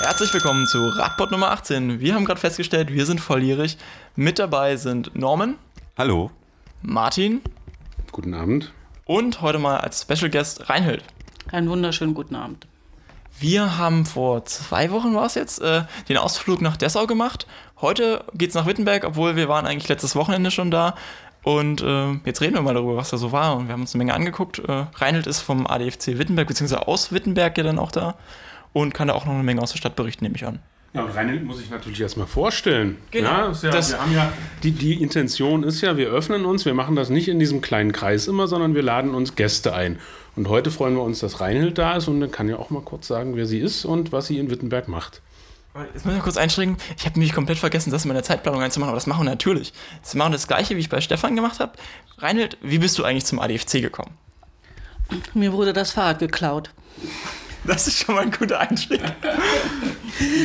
Herzlich willkommen zu Radbot Nummer 18. Wir haben gerade festgestellt, wir sind volljährig. Mit dabei sind Norman. Hallo. Martin. Guten Abend. Und heute mal als Special Guest Reinhild. Einen wunderschönen guten Abend. Wir haben vor zwei Wochen war es jetzt, äh, den Ausflug nach Dessau gemacht. Heute geht es nach Wittenberg, obwohl wir waren eigentlich letztes Wochenende schon da. Und äh, jetzt reden wir mal darüber, was da so war. Und wir haben uns eine Menge angeguckt. Äh, Reinhold ist vom ADFC Wittenberg, beziehungsweise aus Wittenberg ja dann auch da. Und kann da auch noch eine Menge aus der Stadt berichten, nehme ich an. Ja, und Reinhold muss ich natürlich erstmal vorstellen. Genau. Ja, ja, Das- wir haben ja, die, die Intention ist ja, wir öffnen uns, wir machen das nicht in diesem kleinen Kreis immer, sondern wir laden uns Gäste ein. Und heute freuen wir uns, dass Reinhold da ist und dann kann ja auch mal kurz sagen, wer sie ist und was sie in Wittenberg macht. Jetzt muss ich mal kurz einschränken. Ich habe nämlich komplett vergessen, das in meiner Zeitplanung einzumachen, aber das machen wir natürlich. Das machen wir das gleiche, wie ich bei Stefan gemacht habe. Reinhold, wie bist du eigentlich zum ADFC gekommen? Mir wurde das Fahrrad geklaut. Das ist schon mal ein guter Einstieg.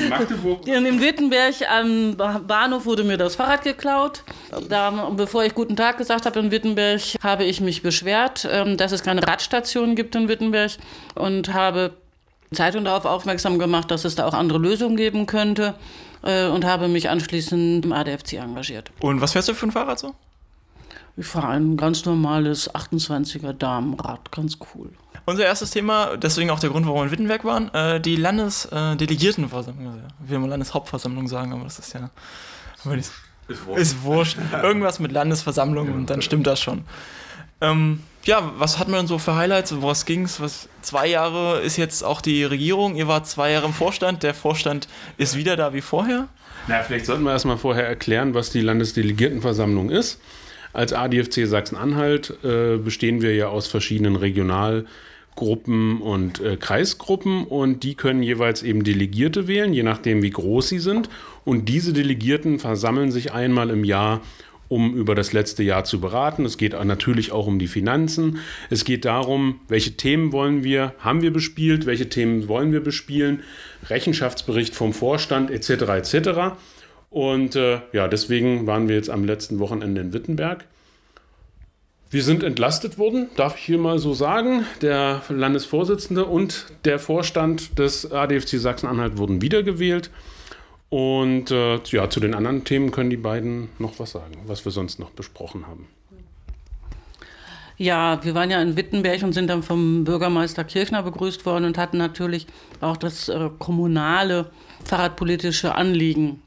Magdeburg. In Wittenberg am Ba- Bahnhof wurde mir das Fahrrad geklaut. Da, bevor ich guten Tag gesagt habe in Wittenberg, habe ich mich beschwert, ähm, dass es keine Radstation gibt in Wittenberg und habe Zeitung darauf aufmerksam gemacht, dass es da auch andere Lösungen geben könnte äh, und habe mich anschließend im ADFC engagiert. Und was fährst du für ein Fahrrad so? Ich fahre ein ganz normales 28er Damenrad, ganz cool. Unser erstes Thema, deswegen auch der Grund, warum wir in Wittenberg waren, äh, die Landesdelegiertenversammlung. Also, ich will mal Landeshauptversammlung sagen, aber das ist ja. aber das- Ist wurscht. Irgendwas mit Landesversammlung und dann stimmt das schon. Ähm, ja, was hat man denn so für Highlights? Was ging's? Was, zwei Jahre ist jetzt auch die Regierung. Ihr wart zwei Jahre im Vorstand. Der Vorstand ist wieder da wie vorher. Na, vielleicht sollten wir erstmal vorher erklären, was die Landesdelegiertenversammlung ist. Als ADFC Sachsen-Anhalt äh, bestehen wir ja aus verschiedenen Regionalgruppen und äh, Kreisgruppen und die können jeweils eben Delegierte wählen, je nachdem wie groß sie sind. Und diese Delegierten versammeln sich einmal im Jahr um über das letzte Jahr zu beraten. Es geht natürlich auch um die Finanzen. Es geht darum, welche Themen wollen wir, haben wir bespielt, welche Themen wollen wir bespielen, Rechenschaftsbericht vom Vorstand etc. etc. Und äh, ja, deswegen waren wir jetzt am letzten Wochenende in Wittenberg. Wir sind entlastet worden, darf ich hier mal so sagen. Der Landesvorsitzende und der Vorstand des ADFC Sachsen-Anhalt wurden wiedergewählt. Und äh, ja, zu den anderen Themen können die beiden noch was sagen, was wir sonst noch besprochen haben. Ja, wir waren ja in Wittenberg und sind dann vom Bürgermeister Kirchner begrüßt worden und hatten natürlich auch das äh, kommunale fahrradpolitische Anliegen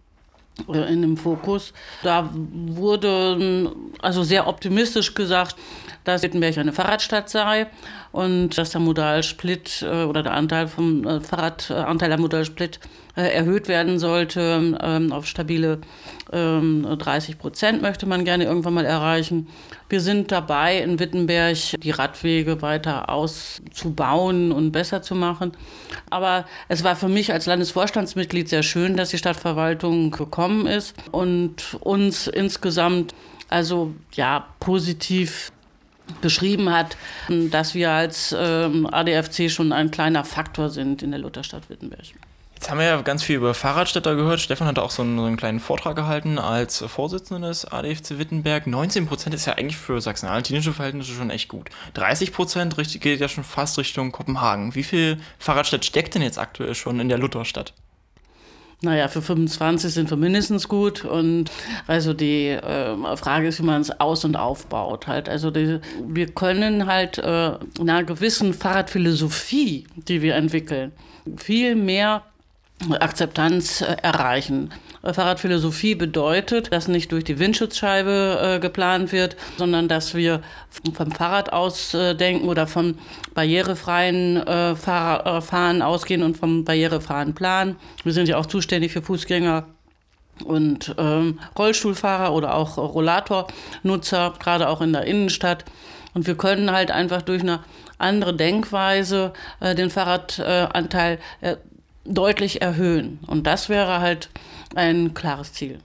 in dem Fokus. Da wurde ähm, also sehr optimistisch gesagt, dass Wittenberg eine Fahrradstadt sei und dass der Modalsplit äh, oder der Anteil vom äh, Fahrradanteil der Modalsplit äh, erhöht werden sollte ähm, auf stabile ähm, 30 Prozent möchte man gerne irgendwann mal erreichen. Wir sind dabei, in Wittenberg die Radwege weiter auszubauen und besser zu machen. Aber es war für mich als Landesvorstandsmitglied sehr schön, dass die Stadtverwaltung gekommen ist und uns insgesamt also ja positiv beschrieben hat, dass wir als ähm, ADFC schon ein kleiner Faktor sind in der Lutherstadt Wittenberg. Jetzt haben wir ja ganz viel über Fahrradstädter gehört. Stefan hat auch so einen, so einen kleinen Vortrag gehalten als Vorsitzender des ADFC Wittenberg. 19% ist ja eigentlich für sachsen-anhaltinische Verhältnisse schon echt gut. 30% richt- geht ja schon fast Richtung Kopenhagen. Wie viel Fahrradstadt steckt denn jetzt aktuell schon in der Lutherstadt? Naja, für 25 sind wir mindestens gut. Und also die äh, Frage ist, wie man es aus- und aufbaut. Halt. Also die, wir können halt äh, in einer gewissen Fahrradphilosophie, die wir entwickeln, viel mehr Akzeptanz äh, erreichen. Äh, Fahrradphilosophie bedeutet, dass nicht durch die Windschutzscheibe äh, geplant wird, sondern dass wir vom Fahrrad aus äh, denken oder von barrierefreien äh, Fahr äh, Fahren ausgehen und vom barrierefreien Plan. Wir sind ja auch zuständig für Fußgänger und ähm, Rollstuhlfahrer oder auch Rollatornutzer, gerade auch in der Innenstadt. Und wir können halt einfach durch eine andere Denkweise den Fahrradanteil äh, deutlich erhöhen. Und das wäre halt ein klares Ziel.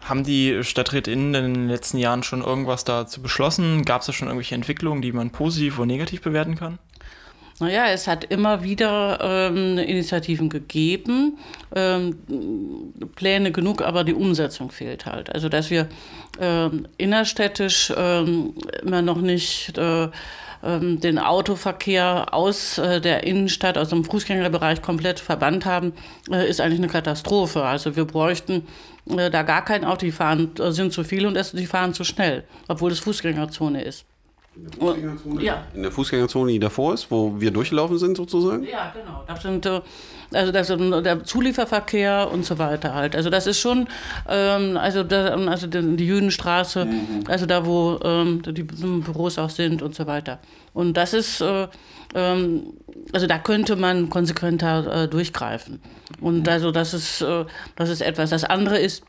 Haben die StadträtInnen in den letzten Jahren schon irgendwas dazu beschlossen? Gab es da schon irgendwelche Entwicklungen, die man positiv oder negativ bewerten kann? Naja, es hat immer wieder ähm, Initiativen gegeben, ähm, Pläne genug, aber die Umsetzung fehlt halt. Also dass wir ähm, innerstädtisch ähm, immer noch nicht äh, ähm, den Autoverkehr aus äh, der Innenstadt, aus dem Fußgängerbereich komplett verbannt haben, äh, ist eigentlich eine Katastrophe. Also wir bräuchten äh, da gar kein Auto, die fahren, äh, sind zu viel und die fahren zu schnell, obwohl es Fußgängerzone ist. In der Fußgängerzone, ja. in der Fußgängerzone die davor ist, wo wir durchgelaufen sind sozusagen? Ja, genau. Das sind, äh, also das ist der Zulieferverkehr und so weiter halt. Also das ist schon, ähm, also, da, also die Jüdenstraße, mhm. also da, wo ähm, die Büros auch sind und so weiter. Und das ist, äh, ähm, also da könnte man konsequenter äh, durchgreifen. Und mhm. also das ist, äh, das ist etwas. Das andere ist,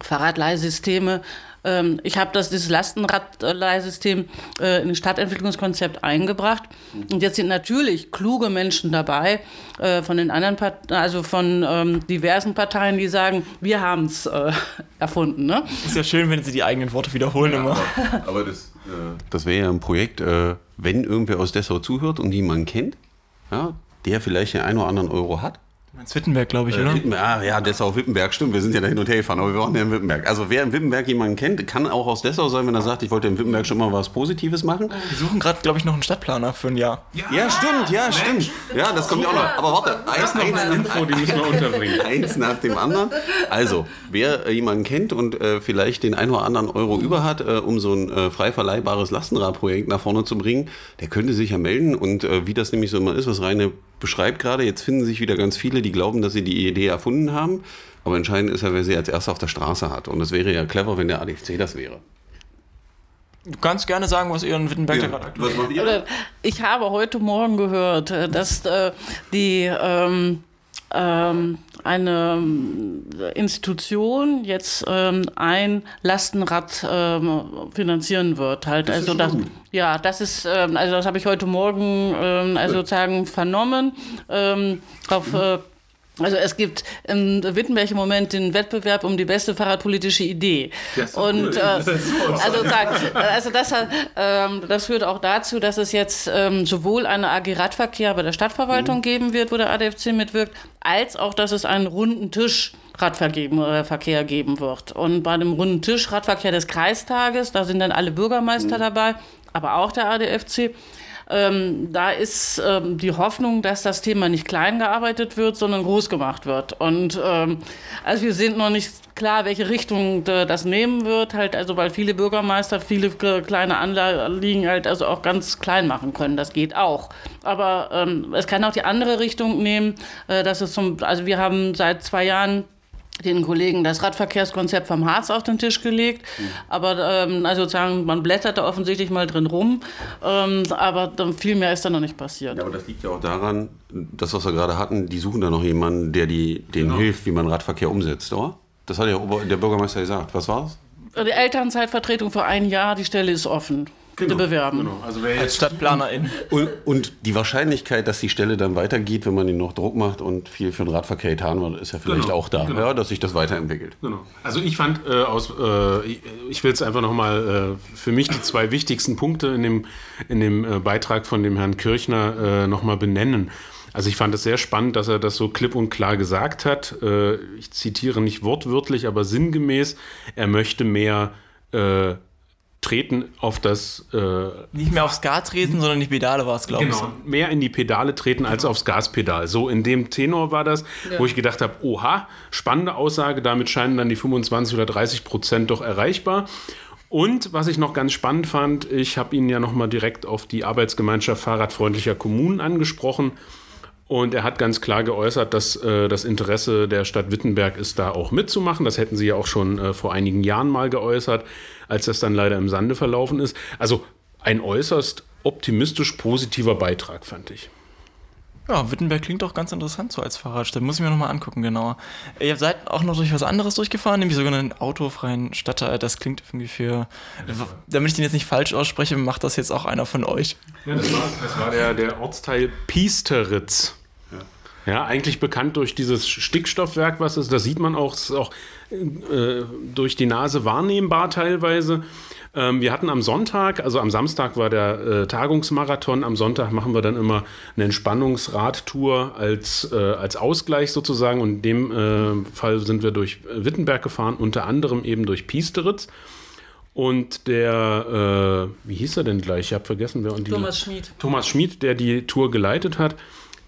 Fahrradleihsysteme ähm, ich habe das dieses Lastenradleihsystem äh, in das Stadtentwicklungskonzept eingebracht. Und jetzt sind natürlich kluge Menschen dabei äh, von den anderen, Part also von ähm, diversen Parteien, die sagen, wir haben es äh, erfunden. Ne? Ist ja schön, wenn sie die eigenen Worte wiederholen ja, immer. Aber, aber das, äh, das wäre ja ein Projekt, äh, wenn irgendwer aus Dessau zuhört und die man kennt, ja, der vielleicht den einen oder anderen Euro hat Meinst Wittenberg, glaube ich, äh, oder? Wittenberg, ah, ja, Dessau, Wittenberg, stimmt. Wir sind ja da hin und her gefahren, aber wir waren ja in Wittenberg. Also wer in Wittenberg jemanden kennt, kann auch aus Dessau sein, wenn er sagt, ich wollte in Wittenberg schon mal was Positives machen. Wir suchen gerade, glaube ich, noch einen Stadtplaner für ein Jahr. Ja, ja stimmt, ja, Mensch. stimmt. Ja, das kommt ja auch noch. Aber warte, eins, noch eins, Info, die müssen wir unterbringen. eins nach dem anderen. Also, wer jemanden kennt und äh, vielleicht den einen oder anderen Euro über hat, äh, um so ein äh, frei verleihbares Lastenradprojekt nach vorne zu bringen, der könnte sich ja melden. Und äh, wie das nämlich so immer ist, was reine beschreibt gerade, jetzt finden sich wieder ganz viele, die glauben, dass sie die Idee erfunden haben. Aber entscheidend ist ja, wer sie als erster auf der Straße hat. Und es wäre ja clever, wenn der ADFC das wäre. Du kannst gerne sagen, was ihr in Wittenberg ja. gerade Was macht ihr? Ich habe heute Morgen gehört, äh, dass äh, die ähm, eine äh, Institution jetzt ähm, ein Lastenrad ähm, finanzieren wird. Halt. Das also das, ja, das ist, ähm, also das habe ich heute Morgen ähm, also sozusagen vernommen. Ähm, auf äh, also es gibt in Wittenberg im Moment den Wettbewerb um die beste fahrradpolitische Idee. Das und cool. äh, also, also das, ähm, das führt auch dazu, dass es jetzt ähm, sowohl eine AG Radverkehr bei der Stadtverwaltung mhm. geben wird, wo der ADFC mitwirkt, als auch, dass es einen runden Tisch Radverkehr geben wird. Und bei dem runden Tisch Radverkehr des Kreistages, da sind dann alle Bürgermeister mhm. dabei, aber auch der ADFC. Ähm, da ist ähm, die Hoffnung, dass das Thema nicht klein gearbeitet wird, sondern groß gemacht wird. Und ähm, also wir sind noch nicht klar, welche Richtung das nehmen wird, halt, also weil viele Bürgermeister viele kleine Anliegen halt also auch ganz klein machen können. Das geht auch. Aber ähm, es kann auch die andere Richtung nehmen, äh, dass es zum, also wir haben seit zwei Jahren den Kollegen das Radverkehrskonzept vom Harz auf den Tisch gelegt. Mhm. Aber ähm, also sozusagen, man blättert da offensichtlich mal drin rum. Ähm, aber viel mehr ist da noch nicht passiert. Ja, aber das liegt ja auch daran, das, was wir gerade hatten, die suchen da noch jemanden, der die, denen genau. hilft, wie man Radverkehr umsetzt, oder? Das hat ja der Bürgermeister gesagt. Was war das? Die Elternzeitvertretung für ein Jahr, die Stelle ist offen bitte genau, bewerben. Genau. Also Als Stadtplanerin. Und, und, die Wahrscheinlichkeit, dass die Stelle dann weitergeht, wenn man ihnen noch Druck macht und viel für den Radverkehr getan wird, ist ja vielleicht genau, auch da, genau. ja, dass sich das weiterentwickelt. Genau. Also ich fand äh, aus, äh, ich will es einfach nochmal äh, für mich die zwei wichtigsten Punkte in dem, in dem äh, Beitrag von dem Herrn Kirchner äh, nochmal benennen. Also ich fand es sehr spannend, dass er das so klipp und klar gesagt hat. Äh, ich zitiere nicht wortwörtlich, aber sinngemäß, er möchte mehr äh, treten auf das. Äh, nicht mehr aufs Gas treten, sondern die Pedale war es, glaube genau, ich. Genau, mehr in die Pedale treten als aufs Gaspedal. So in dem Tenor war das, ja. wo ich gedacht habe: Oha, spannende Aussage, damit scheinen dann die 25 oder 30 Prozent doch erreichbar. Und was ich noch ganz spannend fand, ich habe ihn ja nochmal direkt auf die Arbeitsgemeinschaft fahrradfreundlicher Kommunen angesprochen. Und er hat ganz klar geäußert, dass äh, das Interesse der Stadt Wittenberg ist, da auch mitzumachen. Das hätten sie ja auch schon äh, vor einigen Jahren mal geäußert, als das dann leider im Sande verlaufen ist. Also ein äußerst optimistisch positiver Beitrag, fand ich. Ja, Wittenberg klingt doch ganz interessant so als Fahrradstadt. Muss ich mir nochmal angucken, genauer. Ihr seid auch noch durch was anderes durchgefahren, nämlich sogar einen autofreien Stadtteil. Das klingt irgendwie für. Damit ich den jetzt nicht falsch ausspreche, macht das jetzt auch einer von euch. Ja, das war, das war der, der Ortsteil Piesteritz. Ja. ja, eigentlich bekannt durch dieses Stickstoffwerk, was ist. Das sieht man auch, ist auch äh, durch die Nase wahrnehmbar teilweise. Ähm, wir hatten am Sonntag, also am Samstag war der äh, Tagungsmarathon, am Sonntag machen wir dann immer eine Entspannungsradtour als, äh, als Ausgleich sozusagen. Und in dem äh, Fall sind wir durch Wittenberg gefahren, unter anderem eben durch Piesteritz. Und der, äh, wie hieß er denn gleich? Ich habe vergessen, wer und die. Thomas Schmid. Thomas Schmid, der die Tour geleitet hat.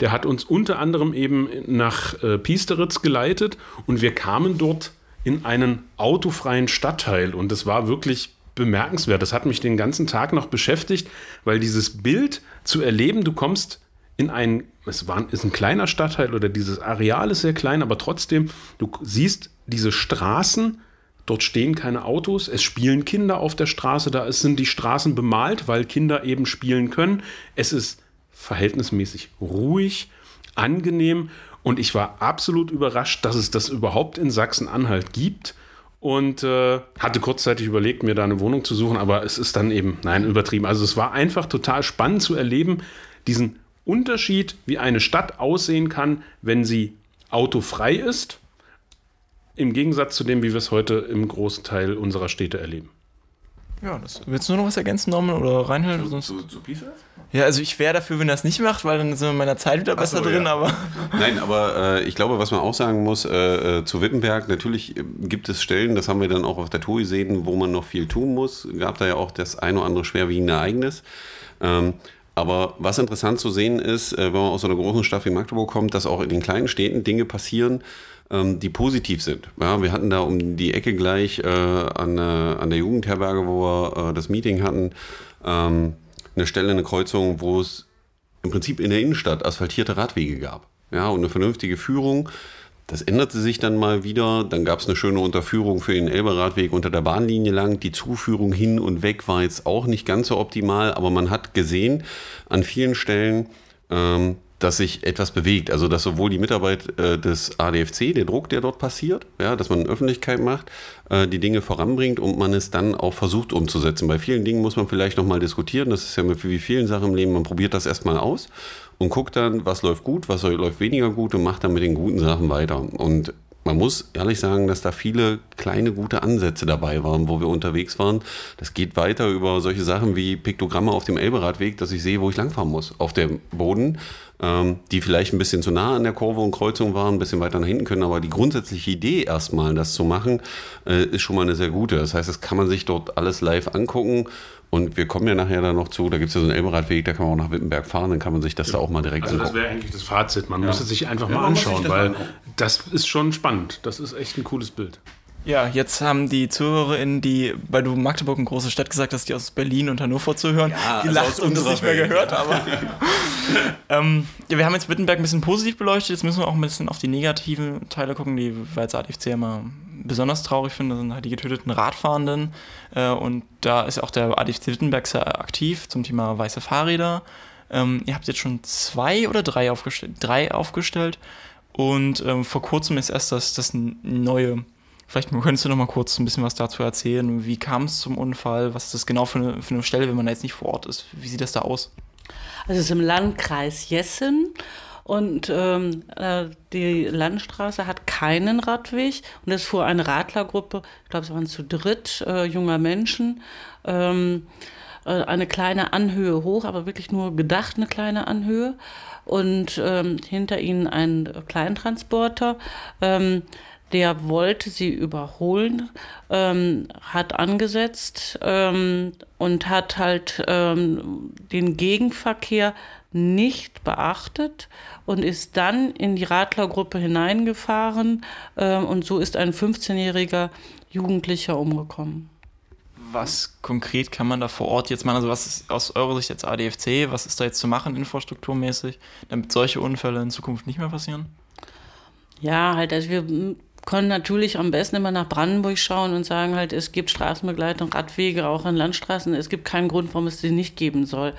Der hat uns unter anderem eben nach äh, Piesteritz geleitet und wir kamen dort in einen autofreien Stadtteil und das war wirklich bemerkenswert. Das hat mich den ganzen Tag noch beschäftigt, weil dieses Bild zu erleben, du kommst in ein, es war, ist ein kleiner Stadtteil oder dieses Areal ist sehr klein, aber trotzdem, du siehst diese Straßen, dort stehen keine Autos, es spielen Kinder auf der Straße, da sind die Straßen bemalt, weil Kinder eben spielen können. Es ist verhältnismäßig ruhig, angenehm und ich war absolut überrascht, dass es das überhaupt in Sachsen-Anhalt gibt und äh, hatte kurzzeitig überlegt, mir da eine Wohnung zu suchen, aber es ist dann eben, nein, übertrieben. Also es war einfach total spannend zu erleben, diesen Unterschied, wie eine Stadt aussehen kann, wenn sie autofrei ist, im Gegensatz zu dem, wie wir es heute im großen Teil unserer Städte erleben. Ja, das, willst du noch was ergänzen, Norman, oder reinhören? Zu, zu, zu Ja, also ich wäre dafür, wenn er es nicht macht, weil dann sind wir in meiner Zeit wieder besser so, drin, ja. aber... Nein, aber äh, ich glaube, was man auch sagen muss, äh, äh zu Wittenberg, natürlich gibt es Stellen, das haben wir dann auch auf der Tour gesehen, wo man noch viel tun muss. Gab da ja auch das ein oder andere schwerwiegende Ereignis. Ähm, aber was interessant zu sehen ist, äh, wenn man aus so einer großen Stadt wie Magdeburg kommt, dass auch in den kleinen Städten Dinge passieren, ähm, die positiv sind. Ja, wir hatten da um die Ecke gleich äh, an, äh, an der Jugendherberge, wo wir äh, das Meeting hatten, ähm, eine Stelle, eine Kreuzung, wo es im Prinzip in der Innenstadt asphaltierte Radwege gab. Ja, und eine vernünftige Führung. Das änderte sich dann mal wieder. Dann gab es eine schöne Unterführung für den Elberadweg unter der Bahnlinie lang. Die Zuführung hin und weg war jetzt auch nicht ganz so optimal, aber man hat gesehen an vielen Stellen, ähm, dass sich etwas bewegt. Also dass sowohl die Mitarbeit äh, des ADFC, der Druck, der dort passiert, ja, dass man Öffentlichkeit macht, äh, die Dinge voranbringt und man es dann auch versucht umzusetzen. Bei vielen Dingen muss man vielleicht nochmal diskutieren. Das ist ja wie vielen Sachen im Leben. Man probiert das erstmal aus und guckt dann, was läuft gut, was läuft weniger gut und macht dann mit den guten Sachen weiter. Und man muss ehrlich sagen, dass da viele kleine gute Ansätze dabei waren, wo wir unterwegs waren. Das geht weiter über solche Sachen wie Piktogramme auf dem Elberadweg, dass ich sehe, wo ich langfahren muss. Auf dem Boden, ähm, die vielleicht ein bisschen zu nah an der Kurve und Kreuzung waren, ein bisschen weiter nach hinten können. Aber die grundsätzliche Idee erstmal, das zu machen, äh, ist schon mal eine sehr gute. Das heißt, das kann man sich dort alles live angucken und wir kommen ja nachher dann noch zu, da gibt es ja so einen Elberadweg, da kann man auch nach Wittenberg fahren, dann kann man sich das ja. da auch mal direkt also angucken. Das wäre eigentlich das Fazit, man ja. muss es sich einfach ja, mal anschauen, weil das ist schon spannend. Das ist echt ein cooles Bild. Ja, jetzt haben die ZuhörerInnen, die, weil du Magdeburg eine große Stadt gesagt hast, die aus Berlin und Hannover zuhören, ja, die also lacht und das nicht mehr Welt, gehört, aber ähm, ja, wir haben jetzt Wittenberg ein bisschen positiv beleuchtet, jetzt müssen wir auch ein bisschen auf die negativen Teile gucken, die wir als ADFC immer besonders traurig finde, sind halt die getöteten Radfahrenden. Äh, und da ist auch der ADFC Wittenberg sehr aktiv zum Thema weiße Fahrräder. Ähm, ihr habt jetzt schon zwei oder drei aufgestellt, drei aufgestellt. Und ähm, vor kurzem ist erst das, das neue. Vielleicht könntest du noch mal kurz ein bisschen was dazu erzählen. Wie kam es zum Unfall? Was ist das genau für eine, für eine Stelle, wenn man da jetzt nicht vor Ort ist? Wie sieht das da aus? Also es ist im Landkreis Jessen und ähm, äh, die Landstraße hat keinen Radweg. Und es fuhr eine Radlergruppe, ich glaube, es waren zu dritt äh, junger Menschen, ähm, äh, eine kleine Anhöhe hoch, aber wirklich nur gedacht eine kleine Anhöhe. Und ähm, hinter ihnen ein Kleintransporter. Ähm, der wollte sie überholen, ähm, hat angesetzt ähm, und hat halt ähm, den Gegenverkehr nicht beachtet und ist dann in die Radlergruppe hineingefahren äh, und so ist ein 15-jähriger Jugendlicher umgekommen. Was konkret kann man da vor Ort jetzt machen? Also was ist aus eurer Sicht jetzt ADFC? Was ist da jetzt zu machen infrastrukturmäßig, damit solche Unfälle in Zukunft nicht mehr passieren? Ja, halt, also wir können natürlich am besten immer nach Brandenburg schauen und sagen halt, es gibt Straßenbegleitung, Radwege auch an Landstraßen. Es gibt keinen Grund, warum es sie nicht geben soll.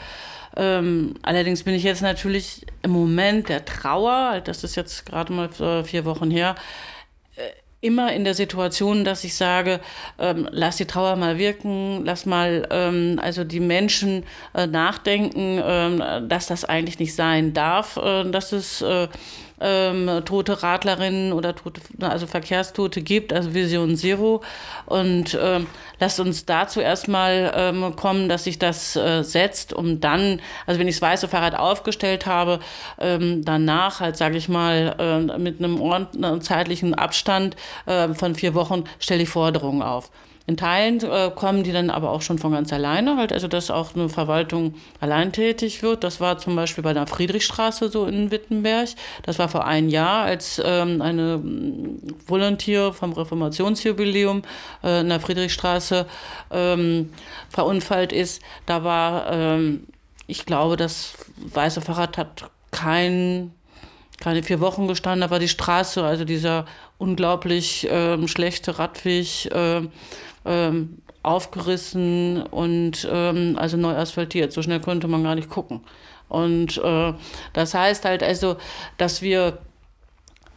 Ähm, allerdings bin ich jetzt natürlich im Moment der Trauer, das ist jetzt gerade mal vier Wochen her, äh, immer in der Situation, dass ich sage, ähm, lass die Trauer mal wirken, lass mal ähm, also die Menschen äh, nachdenken, äh, dass das eigentlich nicht sein darf, äh, dass es äh, ähm, tote Radlerinnen oder tote, also Verkehrstote gibt, also Vision Zero. Und ähm, lasst uns dazu erstmal ähm, kommen, dass sich das äh, setzt, um dann, also wenn ich das weiße Fahrrad aufgestellt habe, ähm, danach halt, sage ich mal, äh, mit einem ordentlichen zeitlichen Abstand äh, von vier Wochen stelle ich Forderungen auf. In Teilen äh, kommen die dann aber auch schon von ganz alleine, halt also dass auch eine Verwaltung allein tätig wird. Das war zum Beispiel bei der Friedrichstraße so in Wittenberg. Das war vor einem Jahr, als ähm, eine mm, Volunteer vom Reformationsjubiläum äh, in der Friedrichstraße ähm, verunfallt ist. Da war, ähm, ich glaube, das Weiße Fahrrad hat kein keine vier Wochen gestanden, da war die Straße, also dieser unglaublich ähm, schlechte Radweg, äh, ähm, aufgerissen und ähm, also neu asphaltiert. So schnell konnte man gar nicht gucken. Und äh, das heißt halt also, dass wir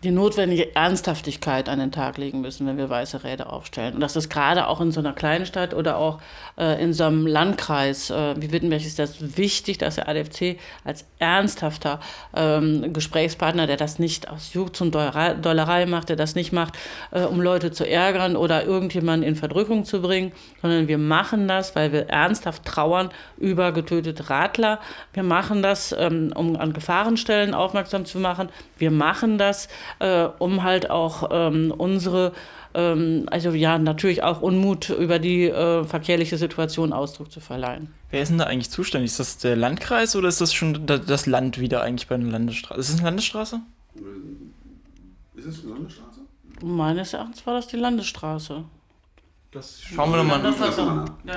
die notwendige Ernsthaftigkeit an den Tag legen müssen, wenn wir weiße Räder aufstellen. Und das ist gerade auch in so einer kleinen Stadt oder auch äh, in so einem Landkreis äh, wie Wittenberg ist das wichtig, dass der ADFC als ernsthafter ähm, Gesprächspartner, der das nicht aus Jugend und Dollerei macht, der das nicht macht, äh, um Leute zu ärgern oder irgendjemanden in Verdrückung zu bringen, sondern wir machen das, weil wir ernsthaft trauern über getötete Radler. Wir machen das, ähm, um an Gefahrenstellen aufmerksam zu machen. Wir machen das, äh, um halt auch ähm, unsere, ähm, also ja, natürlich auch Unmut über die äh, verkehrliche Situation Ausdruck zu verleihen. Wer ist denn da eigentlich zuständig? Ist das der Landkreis oder ist das schon das Land wieder eigentlich bei einer Landesstraße? Ist es eine Landesstraße? Ist es eine Landesstraße? Meines Erachtens war das die Landesstraße. Das schauen wir nochmal.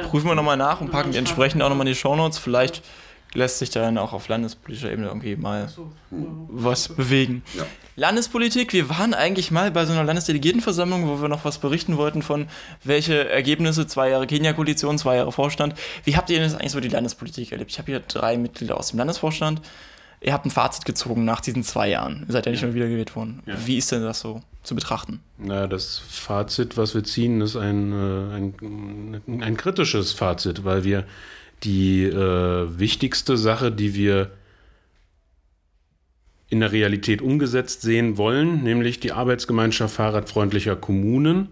Prüfen wir nochmal nach und packen entsprechend auch nochmal in die Shownotes. Vielleicht lässt sich dann auch auf landespolitischer Ebene irgendwie mal so, ja. was bewegen. Ja. Landespolitik, wir waren eigentlich mal bei so einer Landesdelegiertenversammlung, wo wir noch was berichten wollten von welche Ergebnisse, zwei Jahre Kenia-Koalition, zwei Jahre Vorstand. Wie habt ihr denn das eigentlich so die Landespolitik erlebt? Ich habe hier drei Mitglieder aus dem Landesvorstand. Ihr habt ein Fazit gezogen nach diesen zwei Jahren. Ihr seid ja nicht ja. schon wieder gewählt worden. Ja. Wie ist denn das so zu betrachten? Na, das Fazit, was wir ziehen, ist ein, äh, ein, ein kritisches Fazit, weil wir die äh, wichtigste Sache, die wir in der Realität umgesetzt sehen wollen, nämlich die Arbeitsgemeinschaft fahrradfreundlicher Kommunen,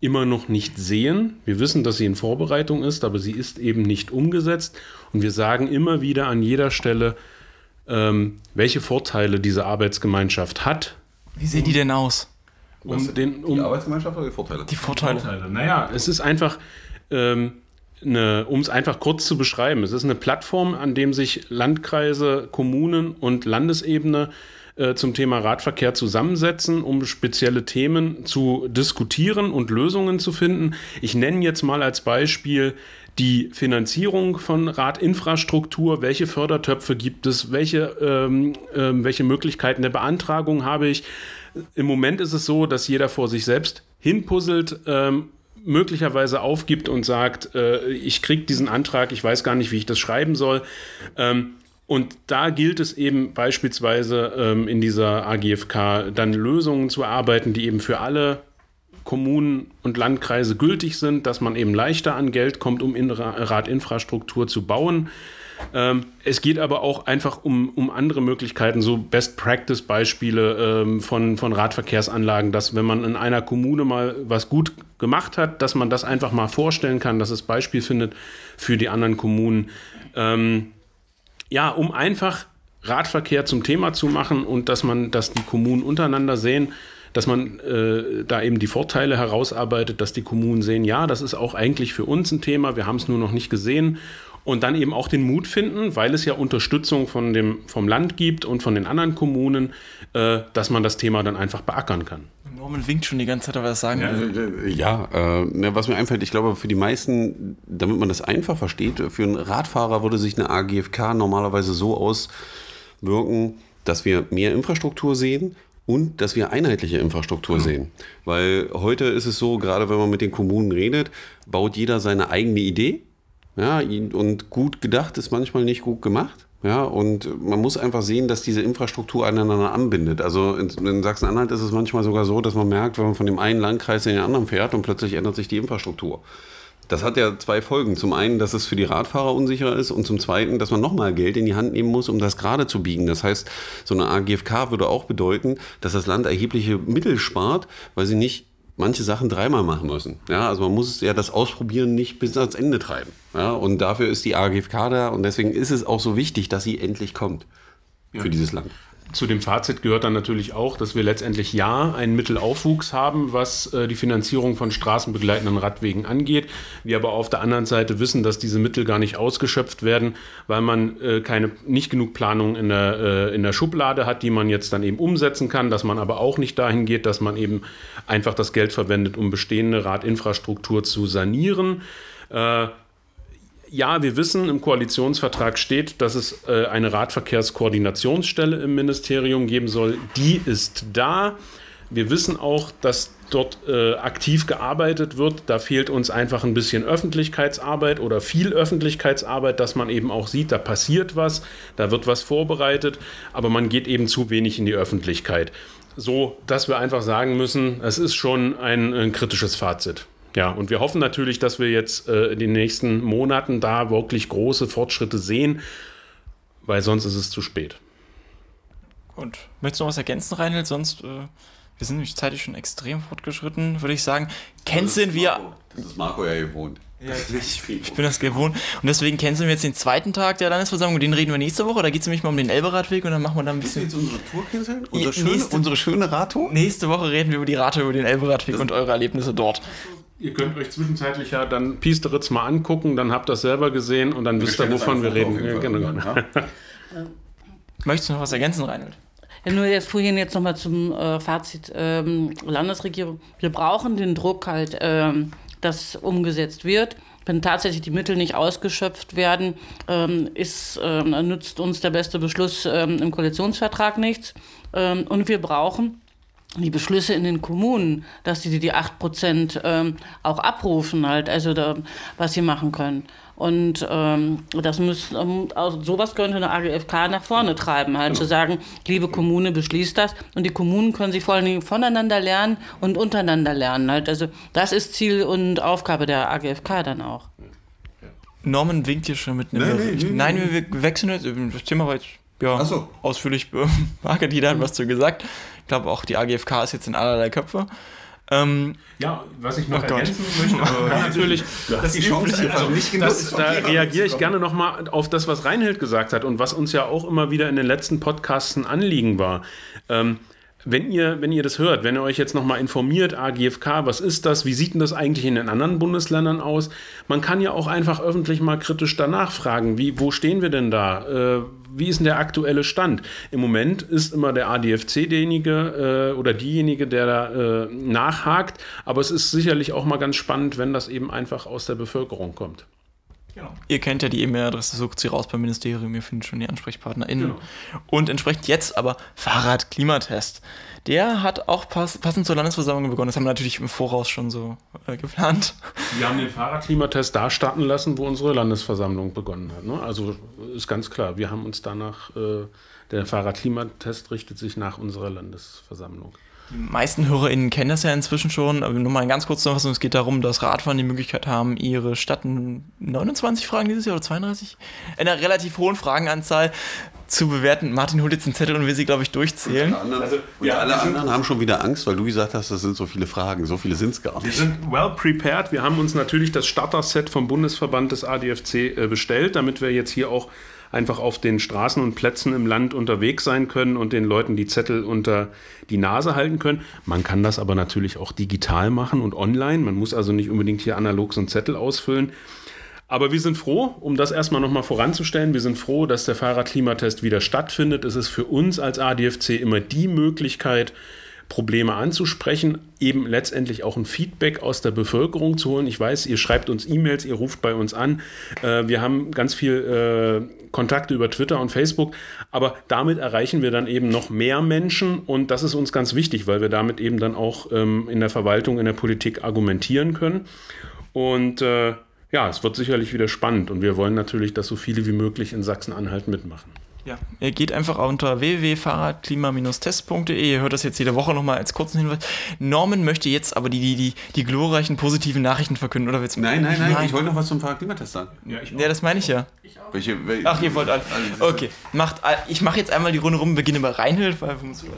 immer noch nicht sehen. Wir wissen, dass sie in Vorbereitung ist, aber sie ist eben nicht umgesetzt. Und wir sagen immer wieder an jeder Stelle, ähm, welche Vorteile diese Arbeitsgemeinschaft hat. Wie sehen die denn aus? Um den, um die Arbeitsgemeinschaft oder die Vorteile? Die Vorteile. Die Vorteile. Naja, es ist einfach, ähm, um es einfach kurz zu beschreiben, es ist eine Plattform, an dem sich Landkreise, Kommunen und Landesebene äh, zum Thema Radverkehr zusammensetzen, um spezielle Themen zu diskutieren und Lösungen zu finden. Ich nenne jetzt mal als Beispiel die Finanzierung von Radinfrastruktur, welche Fördertöpfe gibt es, welche, ähm, äh, welche Möglichkeiten der Beantragung habe ich. Im Moment ist es so, dass jeder vor sich selbst hinpuzzelt ähm, möglicherweise aufgibt und sagt, äh, ich kriege diesen Antrag, ich weiß gar nicht, wie ich das schreiben soll. Ähm, und da gilt es eben beispielsweise ähm, in dieser AGFK dann Lösungen zu erarbeiten, die eben für alle Kommunen und Landkreise gültig sind, dass man eben leichter an Geld kommt, um Radinfrastruktur zu bauen. Ähm, es geht aber auch einfach um, um andere Möglichkeiten, so Best-Practice-Beispiele ähm, von, von Radverkehrsanlagen, dass wenn man in einer Kommune mal was gut gemacht hat, dass man das einfach mal vorstellen kann, dass es Beispiel findet für die anderen Kommunen. Ähm, ja, um einfach Radverkehr zum Thema zu machen und dass man, dass die Kommunen untereinander sehen, dass man äh, da eben die Vorteile herausarbeitet, dass die Kommunen sehen, ja, das ist auch eigentlich für uns ein Thema, wir haben es nur noch nicht gesehen und dann eben auch den Mut finden, weil es ja Unterstützung von dem, vom Land gibt und von den anderen Kommunen, äh, dass man das Thema dann einfach beackern kann. Norman winkt schon die ganze Zeit, aber was sagen ja, will. Ja, äh, ne, was mir einfällt, ich glaube, für die meisten, damit man das einfach versteht, für einen Radfahrer würde sich eine AGFK normalerweise so auswirken, dass wir mehr Infrastruktur sehen und dass wir einheitliche Infrastruktur mhm. sehen. Weil heute ist es so, gerade wenn man mit den Kommunen redet, baut jeder seine eigene Idee ja, und gut gedacht ist manchmal nicht gut gemacht. Ja, und man muss einfach sehen, dass diese Infrastruktur aneinander anbindet. Also in, in Sachsen-Anhalt ist es manchmal sogar so, dass man merkt, wenn man von dem einen Landkreis in den anderen fährt und plötzlich ändert sich die Infrastruktur. Das hat ja zwei Folgen. Zum einen, dass es für die Radfahrer unsicherer ist und zum zweiten, dass man nochmal Geld in die Hand nehmen muss, um das gerade zu biegen. Das heißt, so eine AGFK würde auch bedeuten, dass das Land erhebliche Mittel spart, weil sie nicht manche Sachen dreimal machen müssen. Ja, also man muss ja das Ausprobieren nicht bis ans Ende treiben. Ja, und dafür ist die AGFK da und deswegen ist es auch so wichtig, dass sie endlich kommt für ja. dieses Land. Zu dem Fazit gehört dann natürlich auch, dass wir letztendlich ja einen Mittelaufwuchs haben, was äh, die Finanzierung von straßenbegleitenden Radwegen angeht. Wir aber auf der anderen Seite wissen, dass diese Mittel gar nicht ausgeschöpft werden, weil man äh, keine, nicht genug Planung in der, äh, in der Schublade hat, die man jetzt dann eben umsetzen kann, dass man aber auch nicht dahin geht, dass man eben einfach das Geld verwendet, um bestehende Radinfrastruktur zu sanieren. Ja, wir wissen, im Koalitionsvertrag steht, dass es äh, eine Radverkehrskoordinationsstelle im Ministerium geben soll. Die ist da. Wir wissen auch, dass dort äh, aktiv gearbeitet wird. Da fehlt uns einfach ein bisschen Öffentlichkeitsarbeit oder viel Öffentlichkeitsarbeit, dass man eben auch sieht, da passiert was, da wird was vorbereitet, aber man geht eben zu wenig in die Öffentlichkeit. So, dass wir einfach sagen müssen, es ist schon ein, ein kritisches Fazit. Ja, und wir hoffen natürlich, dass wir jetzt äh, in den nächsten Monaten da wirklich große Fortschritte sehen, weil sonst ist es zu spät. Und möchtest du noch was ergänzen, Reinhold? Sonst, äh, wir sind nämlich zeitlich schon extrem fortgeschritten, würde ich sagen. Kennst wir. Das ist Marco ja gewohnt. Ja, ich, ich bin das gewohnt. Und deswegen kennen wir jetzt den zweiten Tag der Landesversammlung. Den reden wir nächste Woche. Da geht es nämlich mal um den Elberadweg und dann machen wir da ein bisschen. Willst du jetzt unsere Tour? Unsere, schöne, unsere schöne Radtour? Nächste Woche reden wir über die Radtour, über den Elberadweg und eure Erlebnisse dort. Ihr könnt euch zwischenzeitlich ja dann Piesteritz mal angucken, dann habt ihr das selber gesehen und dann wisst ihr, wovon wir reden. Ja, genau. Ja. Möchtest du noch was ergänzen, Reinhold? Ja, nur jetzt vorhin jetzt nochmal zum äh, Fazit ähm, Landesregierung. Wir brauchen den Druck halt, ähm, dass umgesetzt wird. Wenn tatsächlich die Mittel nicht ausgeschöpft werden, ähm, ist, ähm, nützt uns der beste Beschluss ähm, im Koalitionsvertrag nichts. Ähm, und wir brauchen die Beschlüsse in den Kommunen, dass sie die 8 Prozent ähm, auch abrufen, halt, also da, was sie machen können. Und ähm, das müssen, ähm, also sowas könnte eine AGFK nach vorne treiben, halt genau. zu sagen, liebe Kommune, beschließt das. Und die Kommunen können sich vor allen Dingen voneinander lernen und untereinander lernen. Halt. Also das ist Ziel und Aufgabe der AGFK dann auch. Norman winkt hier schon mit einem. Nee, nee, nee, Nein, wir wechseln jetzt. Das Thema war jetzt ja, so. ausführlich. Marke, die hat was zu gesagt. Ich glaube auch die AGFK ist jetzt in allerlei Köpfe. Ähm, ja, was ich noch oh ergänzen möchte, natürlich, das die Chance also nicht genutzt. Das, da reagiere ich gerne nochmal auf das, was Reinhild gesagt hat und was uns ja auch immer wieder in den letzten Podcasts ein Anliegen war. Ähm, wenn ihr, wenn ihr das hört, wenn ihr euch jetzt nochmal informiert, AGFK, was ist das, wie sieht denn das eigentlich in den anderen Bundesländern aus? Man kann ja auch einfach öffentlich mal kritisch danach fragen, wie, wo stehen wir denn da? Äh, wie ist denn der aktuelle Stand? Im Moment ist immer der ADFC derjenige äh, oder diejenige, der da äh, nachhakt, aber es ist sicherlich auch mal ganz spannend, wenn das eben einfach aus der Bevölkerung kommt. Genau. Ihr kennt ja die E-Mail-Adresse, sucht sie raus beim Ministerium, ihr findet schon die AnsprechpartnerInnen. Genau. Und entsprechend jetzt aber Fahrrad-Klimatest. Der hat auch pass passend zur Landesversammlung begonnen. Das haben wir natürlich im Voraus schon so äh, geplant. Wir haben den Fahrradklimatest da starten lassen, wo unsere Landesversammlung begonnen hat. Ne? Also ist ganz klar, wir haben uns danach, äh, der Fahrradklimatest richtet sich nach unserer Landesversammlung. Die meisten HörerInnen kennen das ja inzwischen schon, aber nur mal ganz kurz noch was. Es geht darum, dass Radfahren die Möglichkeit haben, ihre Stadt in 29 Fragen dieses Jahr oder 32? In einer relativ hohen Fragenanzahl zu bewerten. Martin holt jetzt einen Zettel und will sie, glaube ich, durchzählen. Anderen, also, ja, alle anderen haben schon wieder Angst, weil du gesagt hast, das sind so viele Fragen. So viele sind es gar nicht. Wir sind well prepared. Wir haben uns natürlich das Starter-Set vom Bundesverband des ADFC äh, bestellt, damit wir jetzt hier auch einfach auf den Straßen und Plätzen im Land unterwegs sein können und den Leuten die Zettel unter die Nase halten können. Man kann das aber natürlich auch digital machen und online. Man muss also nicht unbedingt hier analog so einen Zettel ausfüllen. Aber wir sind froh, um das erstmal nochmal voranzustellen, wir sind froh, dass der Fahrradklimatest wieder stattfindet. Es ist für uns als ADFC immer die Möglichkeit, Probleme anzusprechen, eben letztendlich auch ein Feedback aus der Bevölkerung zu holen. Ich weiß, ihr schreibt uns E-Mails, ihr ruft bei uns an. Äh, wir haben ganz viel äh, Kontakte über Twitter und Facebook, aber damit erreichen wir dann eben noch mehr Menschen und das ist uns ganz wichtig, weil wir damit eben dann auch ähm, in der Verwaltung, in der Politik argumentieren können. Und äh, ja, es wird sicherlich wieder spannend und wir wollen natürlich, dass so viele wie möglich in Sachsen-Anhalt mitmachen. Ja, ihr geht einfach unter www.fahrradklima-test.de. Ihr hört das jetzt jede Woche nochmal als kurzen Hinweis. Norman möchte jetzt aber die, die, die, die glorreichen positiven Nachrichten verkünden, oder willst du? Nein, nein, nein, nein. ich wollte noch was zum Fahrradklimatest sagen. Ja, ich ja, das meine ich ja. Ich auch. Welche, welche, Ach, ihr wollt alle. Okay, macht, ich mache jetzt einmal die Runde rum, beginne bei Reinhild, weil wir müssen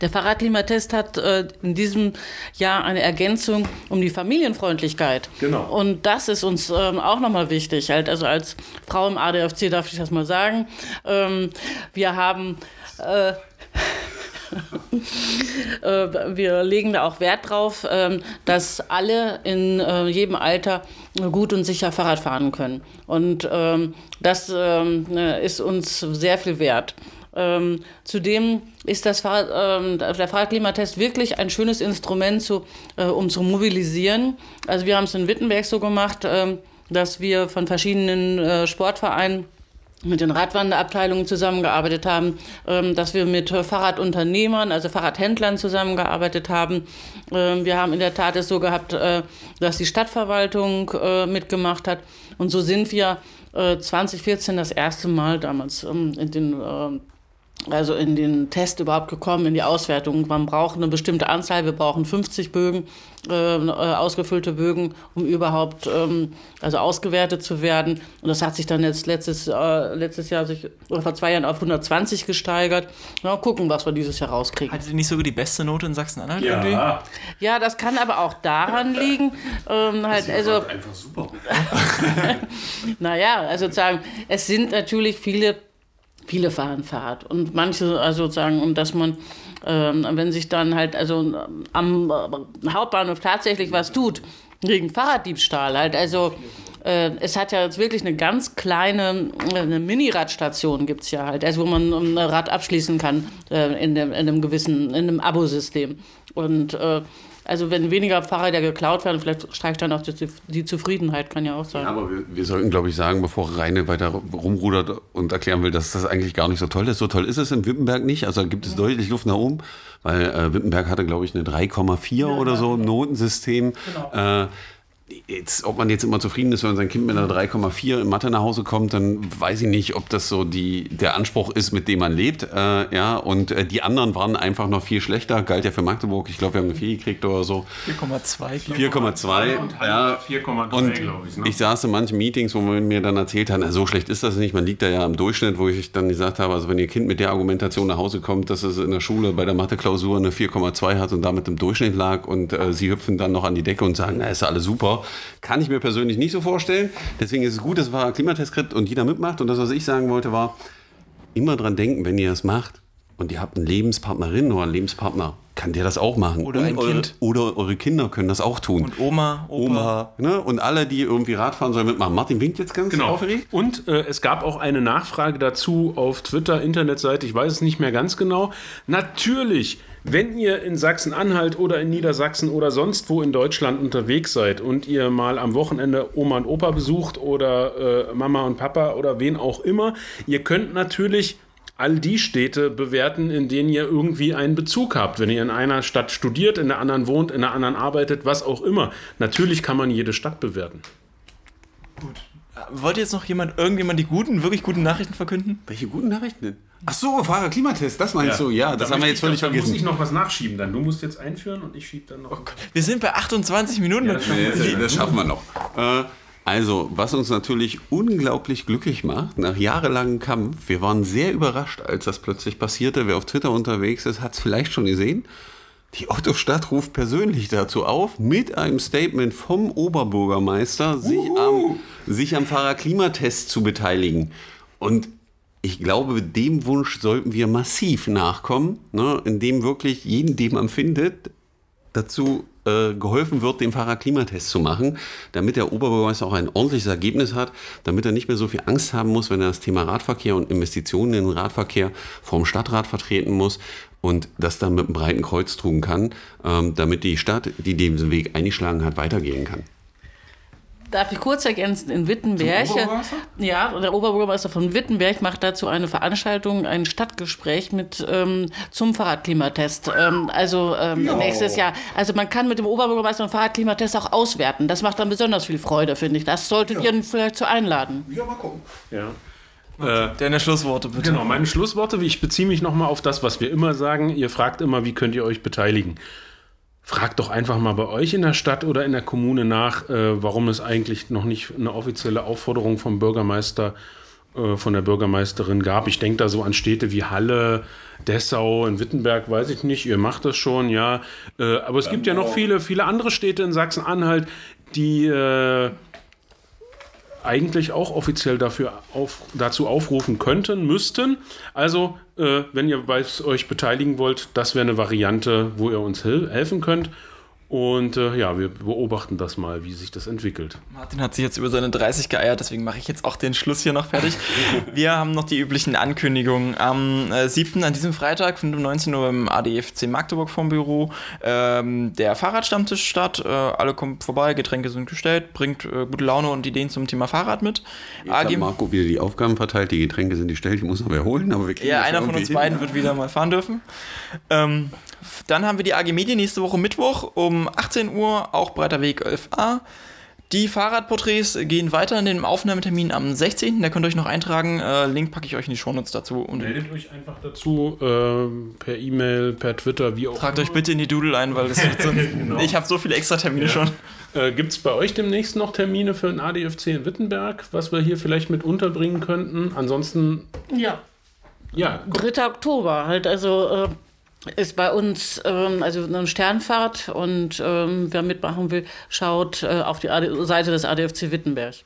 Der Fahrradklimatest hat äh, in diesem Jahr eine Ergänzung um die Familienfreundlichkeit. Genau. Und das ist uns ähm, auch nochmal wichtig. Halt, also als Frau im ADFC darf ich das mal sagen. Ähm, wir haben äh, Äh, wir legen da auch Wert drauf, ähm, dass alle in äh, jedem Alter gut und sicher Fahrrad fahren können. Und ähm, das ähm, ist uns sehr viel wert. Ähm, zudem ist das Fahrrad, ähm, der Fahrradklimatest wirklich ein schönes Instrument, zu, äh, um zu mobilisieren. Also wir haben es in Wittenberg so gemacht, ähm, dass wir von verschiedenen äh, Sportvereinen mit den Radwanderabteilungen zusammengearbeitet haben, ähm, dass wir mit Fahrradunternehmern, also Fahrradhändlern zusammengearbeitet haben. Ähm, wir haben in der Tat es so gehabt, äh, dass die Stadtverwaltung äh, mitgemacht hat. Und so sind wir 2014 äh, das erste Mal damals ähm, in den also in den Test überhaupt gekommen, in die Auswertung. Man braucht eine bestimmte Anzahl, wir brauchen 50 Bögen, äh, äh, ausgefüllte Bögen, um überhaupt ähm, also ausgewertet zu werden. Und das hat sich dann jetzt letztes, äh, letztes Jahr, sich, oder vor zwei Jahren auf 120 gesteigert. Mal gucken, was wir dieses Jahr rauskriegen. Hattet ihr nicht sogar die beste Note in Sachsen-Anhalt ja. irgendwie? Ja, das kann aber auch daran liegen, ähm, halt, also... Einfach super. naja, also sozusagen, es sind natürlich viele viele fahren Fahrrad und manche also sagen und dass man ähm, wenn sich dann halt also am äh, Hauptbahnhof tatsächlich was tut gegen Fahrraddiebstahl halt also äh, es hat ja jetzt wirklich eine ganz kleine eine Mini-Radstation gibt es ja halt also wo man ein Rad abschließen kann äh, in, dem, in einem gewissen in einem Abosystem. Und äh, also wenn weniger Fahrräder geklaut werden, vielleicht steigt dann auch die Zufriedenheit, kann ja auch sein. Ja, aber wir, wir, sollten, glaube ich, sagen, bevor Reine weiter rumrudert und erklären will, dass das eigentlich gar nicht so toll ist. So toll ist es in Wittenberg nicht. Also gibt es deutlich Luft nach oben, weil äh, Wittenberg hatte, glaube ich, eine 3,4 ja, oder so im Notensystem. Genau. Äh, jetzt, ob man jetzt immer zufrieden ist, wenn sein Kind mit einer 3,4 in Mathe nach Hause kommt, dann weiß ich nicht, ob das so die, der Anspruch ist, mit dem man lebt. Äh, ja, und äh, die anderen waren einfach noch viel schlechter. Galt ja für Magdeburg. Ich glaube, wir haben eine 4 gekriegt oder so. 4,2. 4,2. Ja. 4,3, glaube ich. Ne? Ich saß in manchen Meetings, wo man mir dann erzählt hat, na, so schlecht ist das nicht. Man liegt da ja im Durchschnitt, wo ich dann gesagt habe, also wenn ihr Kind mit der Argumentation nach Hause kommt, dass es in der Schule bei der Mathe-Klausur eine 4,2 hat und damit im Durchschnitt lag und äh, sie hüpfen dann noch an die Decke und sagen, na, ist alles super. Kann ich mir persönlich nicht so vorstellen. Deswegen ist es gut, dass es ein Klimatest gibt und jeder mitmacht. Und das, was ich sagen wollte, war, immer dran denken, wenn ihr das macht und ihr habt eine Lebenspartnerin oder einen Lebenspartner, kann der das auch machen. Oder ein eure, Kind. Oder eure Kinder können das auch tun. Und Oma, Opa. Oma ne? Und alle, die irgendwie Radfahren sollen mitmachen. Martin winkt jetzt ganz genau. aufgeregt. Und äh, es gab auch eine Nachfrage dazu auf Twitter, Internetseite, ich weiß es nicht mehr ganz genau. Natürlich wenn ihr in Sachsen-Anhalt oder in Niedersachsen oder sonst wo in Deutschland unterwegs seid und ihr mal am Wochenende Oma und Opa besucht oder äh, Mama und Papa oder wen auch immer, ihr könnt natürlich all die Städte bewerten, in denen ihr irgendwie einen Bezug habt. Wenn ihr in einer Stadt studiert, in der anderen wohnt, in der anderen arbeitet, was auch immer. Natürlich kann man jede Stadt bewerten. Gut. Wollte jetzt noch jemand, irgendjemand die guten, wirklich guten Nachrichten verkünden? Welche guten Nachrichten denn? Ach so, Fahrer Klimatest, das meinst ja. du? Ja, das da haben wir jetzt völlig vergessen. muss ich noch was nachschieben dann. Du musst jetzt einführen und ich schiebe dann noch. Oh wir sind bei 28 Minuten. Ja, das, nee, das, schaffen wir noch. Äh, also, was uns natürlich unglaublich glücklich macht, nach jahrelangem Kampf, wir waren sehr überrascht, als das plötzlich passierte. Wer auf Twitter unterwegs ist, hat es vielleicht schon gesehen. Die Otto-Stadt ruft persönlich dazu auf, mit einem Statement vom Oberbürgermeister, sich am, sich am Fahrerklimatest zu beteiligen. Und ich glaube, dem Wunsch sollten wir massiv nachkommen, ne, indem wirklich jeden, den man findet, dazu äh, geholfen wird, den Fahrer Klimatest zu machen, damit der Oberbürgermeister auch ein ordentliches Ergebnis hat, damit er nicht mehr so viel Angst haben muss, wenn er das Thema Radverkehr und Investitionen in den Radverkehr vom Stadtrat vertreten muss und das dann mit einem breiten Kreuz tun kann, ähm, damit die Stadt, die diesen Weg eingeschlagen hat, weitergehen kann. Darf ich kurz ergänzen, in Wittenberg, ja, der Oberbürgermeister von Wittenberg macht dazu eine Veranstaltung, ein Stadtgespräch mit ähm, zum Fahrradklimatest. Ähm, also ähm, nächstes Jahr. Also man kann mit dem Oberbürgermeister einen Fahrradklimatest auch auswerten. Das macht dann besonders viel Freude, finde ich. Das solltet ja. ihr vielleicht zu einladen. Ja, mal gucken. Ja. Äh, Deine Schlussworte bitte. Genau, meine Schlussworte, ich beziehe mich nochmal auf das, was wir immer sagen. Ihr fragt immer, wie könnt ihr euch beteiligen? Fragt doch einfach mal bei euch in der Stadt oder in der Kommune nach, äh, warum es eigentlich noch nicht eine offizielle Aufforderung vom Bürgermeister äh, von der Bürgermeisterin gab. Ich denke da so an Städte wie Halle, Dessau, in Wittenberg, weiß ich nicht, ihr macht das schon, ja. Äh, aber es gibt ja noch viele, viele andere Städte in Sachsen-Anhalt, die äh, eigentlich auch offiziell dafür auf, dazu aufrufen könnten, müssten. Also, äh, wenn ihr bei euch beteiligen wollt, das wäre eine Variante, wo ihr uns helfen könnt. Und äh, ja, wir beobachten das mal, wie sich das entwickelt. Martin hat sich jetzt über seine 30 geeiert, deswegen mache ich jetzt auch den Schluss hier noch fertig. wir haben noch die üblichen Ankündigungen. Am äh, 7. an diesem Freitag findet um 19 Uhr im ADFC Magdeburg vom Büro ähm, der Fahrradstammtisch statt. Äh, alle kommen vorbei, Getränke sind gestellt, bringt äh, gute Laune und Ideen zum Thema Fahrrad mit. Jetzt hat Marco wieder die Aufgaben verteilt, die Getränke sind gestellt, die muss noch wer holen, aber wir kriegen Ja, einer von uns hin. beiden wird wieder mal fahren dürfen. Ähm, dann haben wir die AG Medien nächste Woche Mittwoch um 18 Uhr, auch Breiter Weg 11a. Die Fahrradporträts gehen weiter in den Aufnahmetermin am 16. Da könnt ihr euch noch eintragen. Äh, Link packe ich euch in die Shownotes dazu. Und Meldet euch einfach dazu äh, per E-Mail, per Twitter, wie auch Tragt euch bitte in die Doodle ein, weil das genau. ich habe so viele Extra-Termine ja. schon. Äh, Gibt es bei euch demnächst noch Termine für den ADFC in Wittenberg, was wir hier vielleicht mit unterbringen könnten? Ansonsten. Ja. Ja. 3. Oktober halt, also. Ist bei uns ähm, also eine Sternfahrt und ähm, wer mitmachen will, schaut äh, auf die AD Seite des ADFC Wittenberg.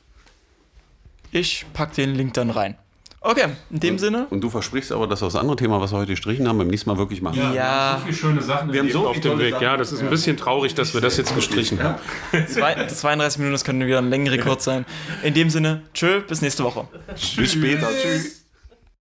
Ich packe den Link dann rein. Okay, in dem und, Sinne. Und du versprichst aber, dass wir das andere Thema, was wir heute gestrichen haben, beim nächsten Mal wirklich machen. Ja, ja. so viele schöne Sachen. Wir haben so auf dem Weg. Sachen. Ja, das ist ein bisschen traurig, dass wir das jetzt gestrichen haben. Zwei, 32 Minuten, das könnte wieder ein Längenrekord sein. In dem Sinne, tschö, bis nächste Woche. Bis später. Tschüss.